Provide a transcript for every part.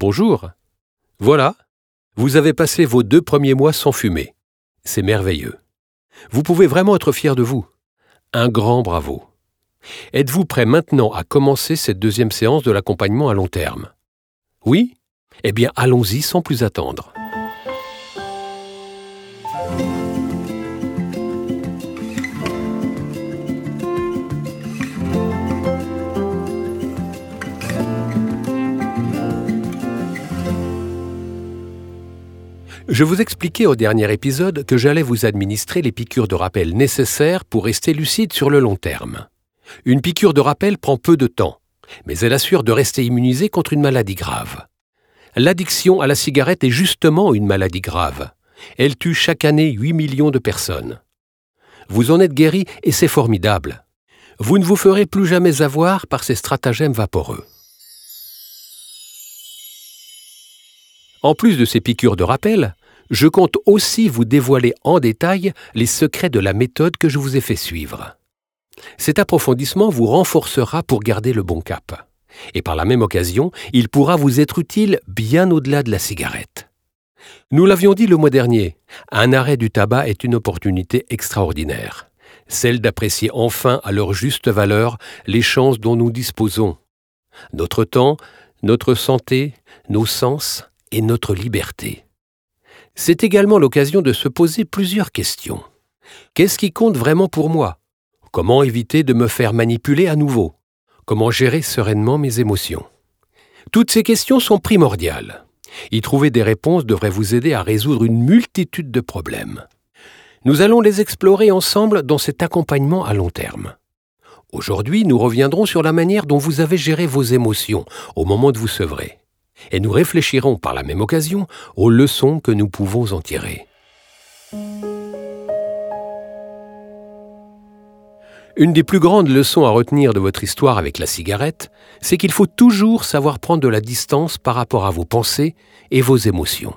Bonjour. Voilà, vous avez passé vos deux premiers mois sans fumer. C'est merveilleux. Vous pouvez vraiment être fier de vous. Un grand bravo. Êtes-vous prêt maintenant à commencer cette deuxième séance de l'accompagnement à long terme? Oui? Eh bien, allons-y sans plus attendre. Je vous expliquais au dernier épisode que j'allais vous administrer les piqûres de rappel nécessaires pour rester lucide sur le long terme. Une piqûre de rappel prend peu de temps, mais elle assure de rester immunisé contre une maladie grave. L'addiction à la cigarette est justement une maladie grave. Elle tue chaque année 8 millions de personnes. Vous en êtes guéri et c'est formidable. Vous ne vous ferez plus jamais avoir par ces stratagèmes vaporeux. En plus de ces piqûres de rappel, je compte aussi vous dévoiler en détail les secrets de la méthode que je vous ai fait suivre. Cet approfondissement vous renforcera pour garder le bon cap. Et par la même occasion, il pourra vous être utile bien au-delà de la cigarette. Nous l'avions dit le mois dernier, un arrêt du tabac est une opportunité extraordinaire, celle d'apprécier enfin à leur juste valeur les chances dont nous disposons. Notre temps, notre santé, nos sens et notre liberté c'est également l'occasion de se poser plusieurs questions. Qu'est-ce qui compte vraiment pour moi? Comment éviter de me faire manipuler à nouveau? Comment gérer sereinement mes émotions? Toutes ces questions sont primordiales. Y trouver des réponses devrait vous aider à résoudre une multitude de problèmes. Nous allons les explorer ensemble dans cet accompagnement à long terme. Aujourd'hui, nous reviendrons sur la manière dont vous avez géré vos émotions au moment de vous sevrer et nous réfléchirons par la même occasion aux leçons que nous pouvons en tirer. Une des plus grandes leçons à retenir de votre histoire avec la cigarette, c'est qu'il faut toujours savoir prendre de la distance par rapport à vos pensées et vos émotions.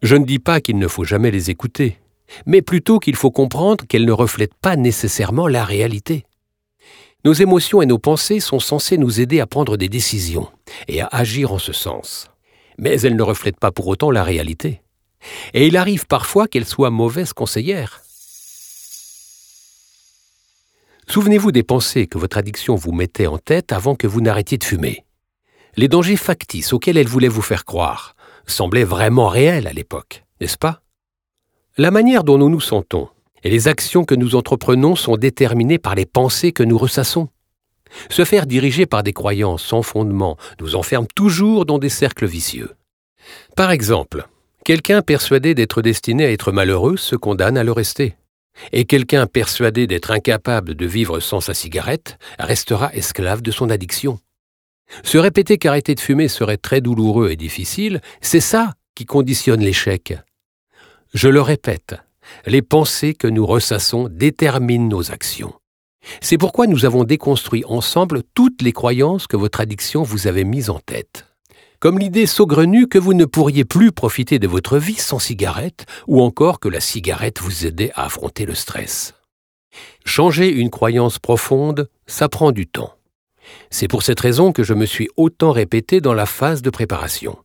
Je ne dis pas qu'il ne faut jamais les écouter, mais plutôt qu'il faut comprendre qu'elles ne reflètent pas nécessairement la réalité. Nos émotions et nos pensées sont censées nous aider à prendre des décisions et à agir en ce sens. Mais elles ne reflètent pas pour autant la réalité. Et il arrive parfois qu'elles soient mauvaises conseillères. Souvenez-vous des pensées que votre addiction vous mettait en tête avant que vous n'arrêtiez de fumer. Les dangers factices auxquels elle voulait vous faire croire semblaient vraiment réels à l'époque, n'est-ce pas? La manière dont nous nous sentons, et les actions que nous entreprenons sont déterminées par les pensées que nous ressassons. Se faire diriger par des croyances sans fondement nous enferme toujours dans des cercles vicieux. Par exemple, quelqu'un persuadé d'être destiné à être malheureux se condamne à le rester. Et quelqu'un persuadé d'être incapable de vivre sans sa cigarette restera esclave de son addiction. Se répéter qu'arrêter de fumer serait très douloureux et difficile, c'est ça qui conditionne l'échec. Je le répète, les pensées que nous ressassons déterminent nos actions. C'est pourquoi nous avons déconstruit ensemble toutes les croyances que votre addiction vous avait mises en tête. Comme l'idée saugrenue que vous ne pourriez plus profiter de votre vie sans cigarette, ou encore que la cigarette vous aidait à affronter le stress. Changer une croyance profonde, ça prend du temps. C'est pour cette raison que je me suis autant répété dans la phase de préparation.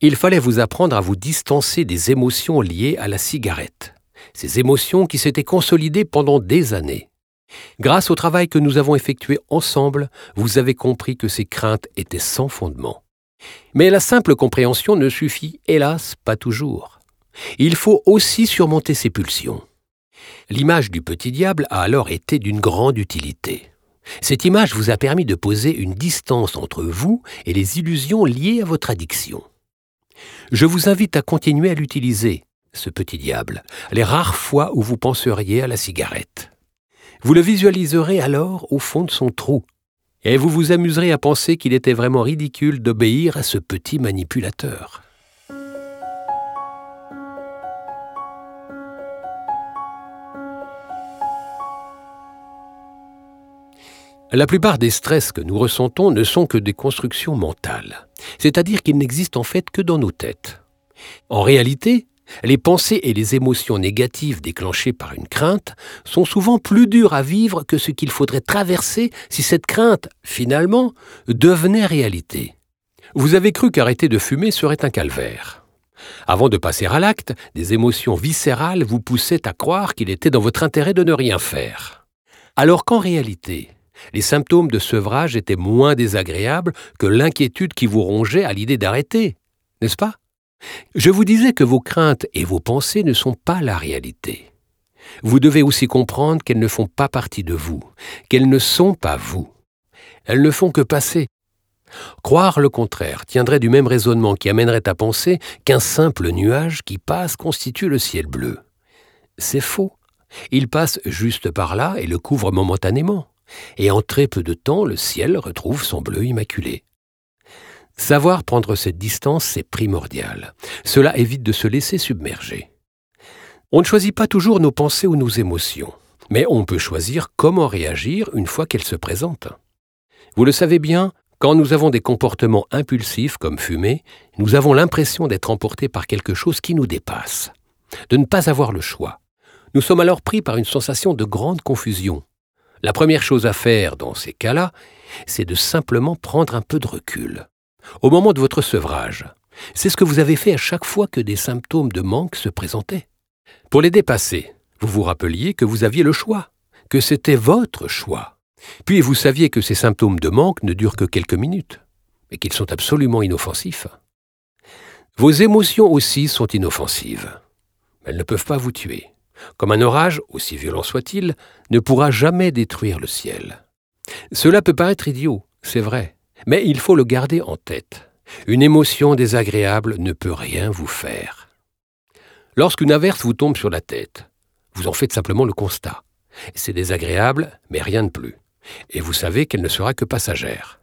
Il fallait vous apprendre à vous distancer des émotions liées à la cigarette ces émotions qui s'étaient consolidées pendant des années. Grâce au travail que nous avons effectué ensemble, vous avez compris que ces craintes étaient sans fondement. Mais la simple compréhension ne suffit, hélas, pas toujours. Il faut aussi surmonter ces pulsions. L'image du petit diable a alors été d'une grande utilité. Cette image vous a permis de poser une distance entre vous et les illusions liées à votre addiction. Je vous invite à continuer à l'utiliser, ce petit diable, les rares fois où vous penseriez à la cigarette. Vous le visualiserez alors au fond de son trou, et vous vous amuserez à penser qu'il était vraiment ridicule d'obéir à ce petit manipulateur. La plupart des stress que nous ressentons ne sont que des constructions mentales, c'est-à-dire qu'ils n'existent en fait que dans nos têtes. En réalité, les pensées et les émotions négatives déclenchées par une crainte sont souvent plus dures à vivre que ce qu'il faudrait traverser si cette crainte, finalement, devenait réalité. Vous avez cru qu'arrêter de fumer serait un calvaire. Avant de passer à l'acte, des émotions viscérales vous poussaient à croire qu'il était dans votre intérêt de ne rien faire. Alors qu'en réalité, les symptômes de sevrage étaient moins désagréables que l'inquiétude qui vous rongeait à l'idée d'arrêter, n'est-ce pas? Je vous disais que vos craintes et vos pensées ne sont pas la réalité. Vous devez aussi comprendre qu'elles ne font pas partie de vous, qu'elles ne sont pas vous. Elles ne font que passer. Croire le contraire tiendrait du même raisonnement qui amènerait à penser qu'un simple nuage qui passe constitue le ciel bleu. C'est faux. Il passe juste par là et le couvre momentanément. Et en très peu de temps, le ciel retrouve son bleu immaculé. Savoir prendre cette distance, c'est primordial. Cela évite de se laisser submerger. On ne choisit pas toujours nos pensées ou nos émotions, mais on peut choisir comment réagir une fois qu'elles se présentent. Vous le savez bien, quand nous avons des comportements impulsifs comme fumer, nous avons l'impression d'être emportés par quelque chose qui nous dépasse, de ne pas avoir le choix. Nous sommes alors pris par une sensation de grande confusion. La première chose à faire dans ces cas-là, c'est de simplement prendre un peu de recul. Au moment de votre sevrage, c'est ce que vous avez fait à chaque fois que des symptômes de manque se présentaient. Pour les dépasser, vous vous rappeliez que vous aviez le choix, que c'était votre choix. Puis vous saviez que ces symptômes de manque ne durent que quelques minutes, et qu'ils sont absolument inoffensifs. Vos émotions aussi sont inoffensives. Elles ne peuvent pas vous tuer. Comme un orage, aussi violent soit-il, ne pourra jamais détruire le ciel. Cela peut paraître idiot, c'est vrai, mais il faut le garder en tête. Une émotion désagréable ne peut rien vous faire. Lorsqu'une averse vous tombe sur la tête, vous en faites simplement le constat. C'est désagréable, mais rien de plus et vous savez qu'elle ne sera que passagère.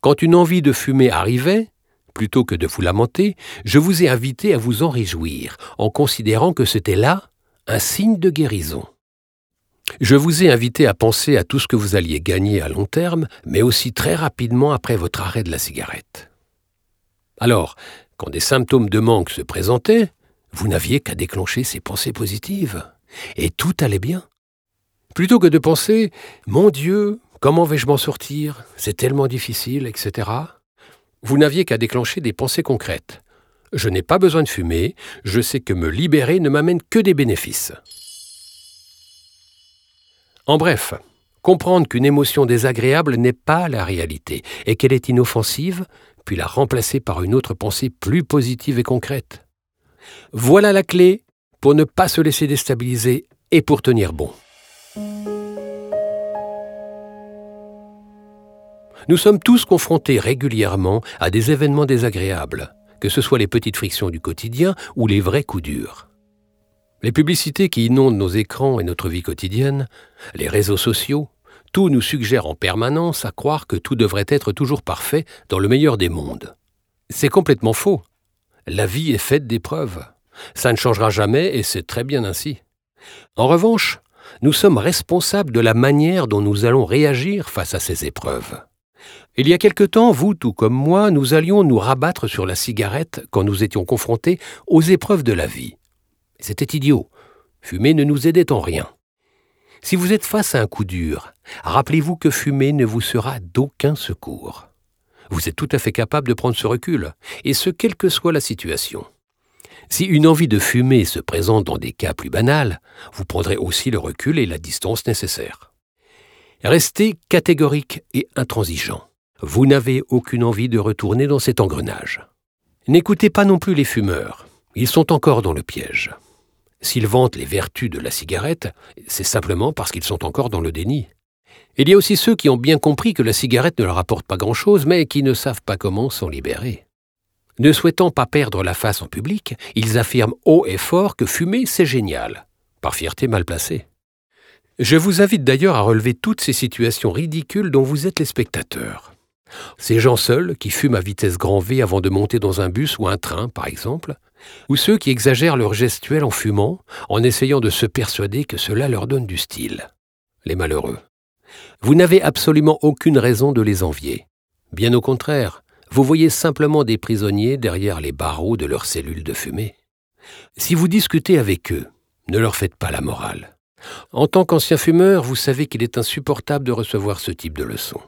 Quand une envie de fumer arrivait, plutôt que de vous lamenter, je vous ai invité à vous en réjouir, en considérant que c'était là un signe de guérison. Je vous ai invité à penser à tout ce que vous alliez gagner à long terme, mais aussi très rapidement après votre arrêt de la cigarette. Alors, quand des symptômes de manque se présentaient, vous n'aviez qu'à déclencher ces pensées positives, et tout allait bien. Plutôt que de penser Mon Dieu, comment vais-je m'en sortir? C'est tellement difficile, etc. Vous n'aviez qu'à déclencher des pensées concrètes. Je n'ai pas besoin de fumer, je sais que me libérer ne m'amène que des bénéfices. En bref, comprendre qu'une émotion désagréable n'est pas la réalité et qu'elle est inoffensive, puis la remplacer par une autre pensée plus positive et concrète. Voilà la clé pour ne pas se laisser déstabiliser et pour tenir bon. Nous sommes tous confrontés régulièrement à des événements désagréables, que ce soit les petites frictions du quotidien ou les vrais coups durs. Les publicités qui inondent nos écrans et notre vie quotidienne, les réseaux sociaux, tout nous suggère en permanence à croire que tout devrait être toujours parfait dans le meilleur des mondes. C'est complètement faux. La vie est faite d'épreuves. Ça ne changera jamais et c'est très bien ainsi. En revanche, nous sommes responsables de la manière dont nous allons réagir face à ces épreuves. Il y a quelque temps, vous tout comme moi, nous allions nous rabattre sur la cigarette quand nous étions confrontés aux épreuves de la vie. C'était idiot. Fumer ne nous aidait en rien. Si vous êtes face à un coup dur, rappelez-vous que fumer ne vous sera d'aucun secours. Vous êtes tout à fait capable de prendre ce recul, et ce quelle que soit la situation. Si une envie de fumer se présente dans des cas plus banals, vous prendrez aussi le recul et la distance nécessaires. Restez catégorique et intransigeant. Vous n'avez aucune envie de retourner dans cet engrenage. N'écoutez pas non plus les fumeurs. Ils sont encore dans le piège. S'ils vantent les vertus de la cigarette, c'est simplement parce qu'ils sont encore dans le déni. Il y a aussi ceux qui ont bien compris que la cigarette ne leur apporte pas grand-chose, mais qui ne savent pas comment s'en libérer. Ne souhaitant pas perdre la face en public, ils affirment haut et fort que fumer, c'est génial, par fierté mal placée. Je vous invite d'ailleurs à relever toutes ces situations ridicules dont vous êtes les spectateurs. Ces gens seuls qui fument à vitesse grand V avant de monter dans un bus ou un train, par exemple, ou ceux qui exagèrent leur gestuelle en fumant, en essayant de se persuader que cela leur donne du style. Les malheureux. Vous n'avez absolument aucune raison de les envier. Bien au contraire, vous voyez simplement des prisonniers derrière les barreaux de leurs cellules de fumée. Si vous discutez avec eux, ne leur faites pas la morale. En tant qu'ancien fumeur, vous savez qu'il est insupportable de recevoir ce type de leçons.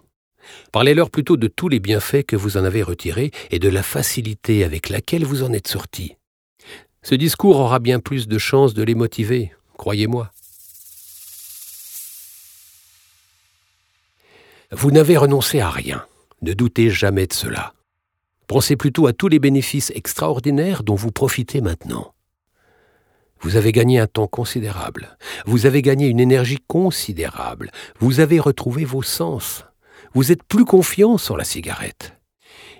Parlez-leur plutôt de tous les bienfaits que vous en avez retirés et de la facilité avec laquelle vous en êtes sorti. Ce discours aura bien plus de chances de les motiver, croyez-moi. Vous n'avez renoncé à rien, ne doutez jamais de cela. Pensez plutôt à tous les bénéfices extraordinaires dont vous profitez maintenant. Vous avez gagné un temps considérable, vous avez gagné une énergie considérable, vous avez retrouvé vos sens, vous êtes plus confiant sur la cigarette.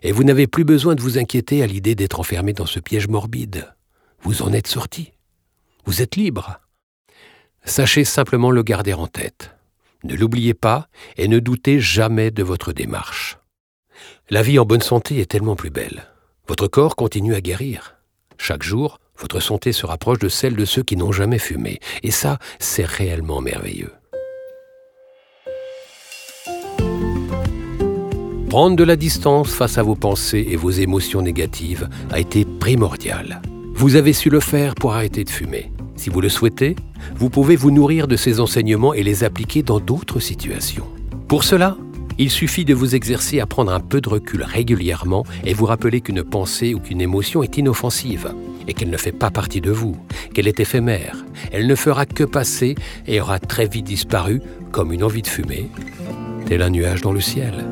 Et vous n'avez plus besoin de vous inquiéter à l'idée d'être enfermé dans ce piège morbide. Vous en êtes sorti. Vous êtes libre. Sachez simplement le garder en tête. Ne l'oubliez pas et ne doutez jamais de votre démarche. La vie en bonne santé est tellement plus belle. Votre corps continue à guérir. Chaque jour, votre santé se rapproche de celle de ceux qui n'ont jamais fumé. Et ça, c'est réellement merveilleux. Prendre de la distance face à vos pensées et vos émotions négatives a été primordial. Vous avez su le faire pour arrêter de fumer. Si vous le souhaitez, vous pouvez vous nourrir de ces enseignements et les appliquer dans d'autres situations. Pour cela, il suffit de vous exercer à prendre un peu de recul régulièrement et vous rappeler qu'une pensée ou qu'une émotion est inoffensive et qu'elle ne fait pas partie de vous, qu'elle est éphémère. Elle ne fera que passer et aura très vite disparu comme une envie de fumer, tel un nuage dans le ciel.